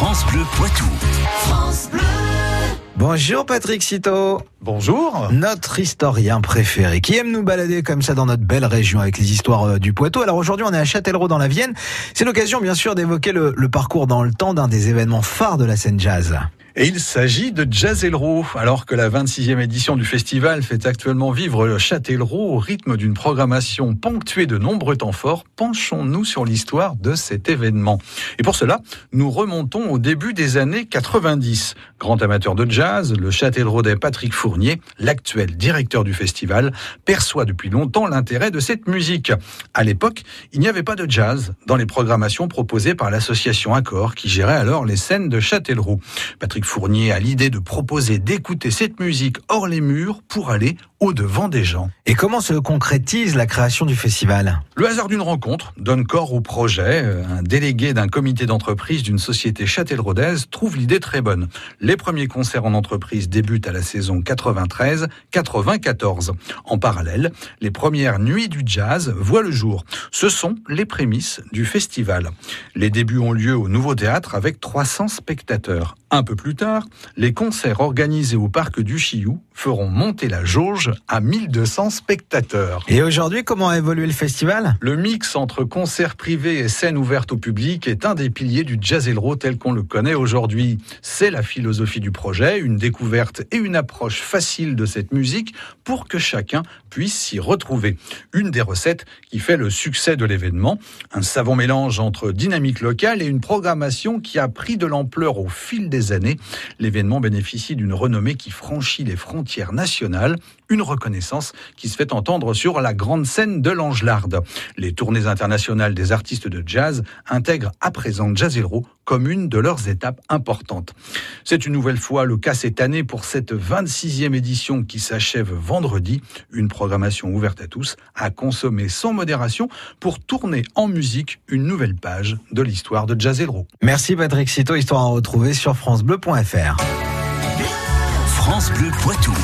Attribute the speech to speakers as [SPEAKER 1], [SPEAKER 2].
[SPEAKER 1] France Bleu Poitou. France Bleu.
[SPEAKER 2] Bonjour Patrick Citeau.
[SPEAKER 3] Bonjour.
[SPEAKER 2] Notre historien préféré qui aime nous balader comme ça dans notre belle région avec les histoires euh, du Poitou? Alors aujourd'hui on est à Châtellerault dans la Vienne. C'est l'occasion bien sûr d'évoquer le, le parcours dans le temps d'un des événements phares de la scène jazz.
[SPEAKER 3] Et il s'agit de Jazzelro. Alors que la 26e édition du festival fait actuellement vivre le Châtellerault au rythme d'une programmation ponctuée de nombreux temps forts, penchons-nous sur l'histoire de cet événement. Et pour cela, nous remontons au début des années 90. Grand amateur de jazz, le Châtelleraudais Patrick L'actuel directeur du festival, perçoit depuis longtemps l'intérêt de cette musique. À l'époque, il n'y avait pas de jazz dans les programmations proposées par l'association Accor qui gérait alors les scènes de Châtellerault. Patrick Fournier a l'idée de proposer d'écouter cette musique hors les murs pour aller au-devant des gens.
[SPEAKER 2] Et comment se concrétise la création du festival?
[SPEAKER 3] Le hasard d'une rencontre donne corps au projet. Un délégué d'un comité d'entreprise d'une société châtelleraudaise trouve l'idée très bonne. Les premiers concerts en entreprise débutent à la saison 93-94. En parallèle, les premières nuits du jazz voient le jour. Ce sont les prémices du festival. Les débuts ont lieu au Nouveau Théâtre avec 300 spectateurs. Un peu plus tard, les concerts organisés au parc du Chiou feront monter la jauge à 1200 spectateurs.
[SPEAKER 2] Et aujourd'hui, comment a évolué le festival?
[SPEAKER 3] Le mix entre concerts privés et scènes ouvertes au public est un des piliers du jazz Elro tel qu'on le connaît aujourd'hui. C'est la philosophie du projet, une découverte et une approche facile de cette musique pour que chacun puisse s'y retrouver. Une des recettes qui fait le succès de l'événement, un savant mélange entre dynamique locale et une programmation qui a pris de l'ampleur au fil des années. L'événement bénéficie d'une renommée qui franchit les frontières nationales, une reconnaissance qui se fait entendre sur la grande scène de l'Angelarde. Les tournées internationales des artistes de jazz intègrent à présent Jazzero comme une de leurs étapes importantes. C'est une nouvelle fois le cas cette année pour cette 26e édition qui s'achève vendredi, une programmation ouverte à tous, à consommer sans modération pour tourner en musique une nouvelle page de l'histoire de Jazzero.
[SPEAKER 2] Merci Patrick Cito, histoire à retrouver sur francebleu.fr.
[SPEAKER 1] France Bleu Poitou.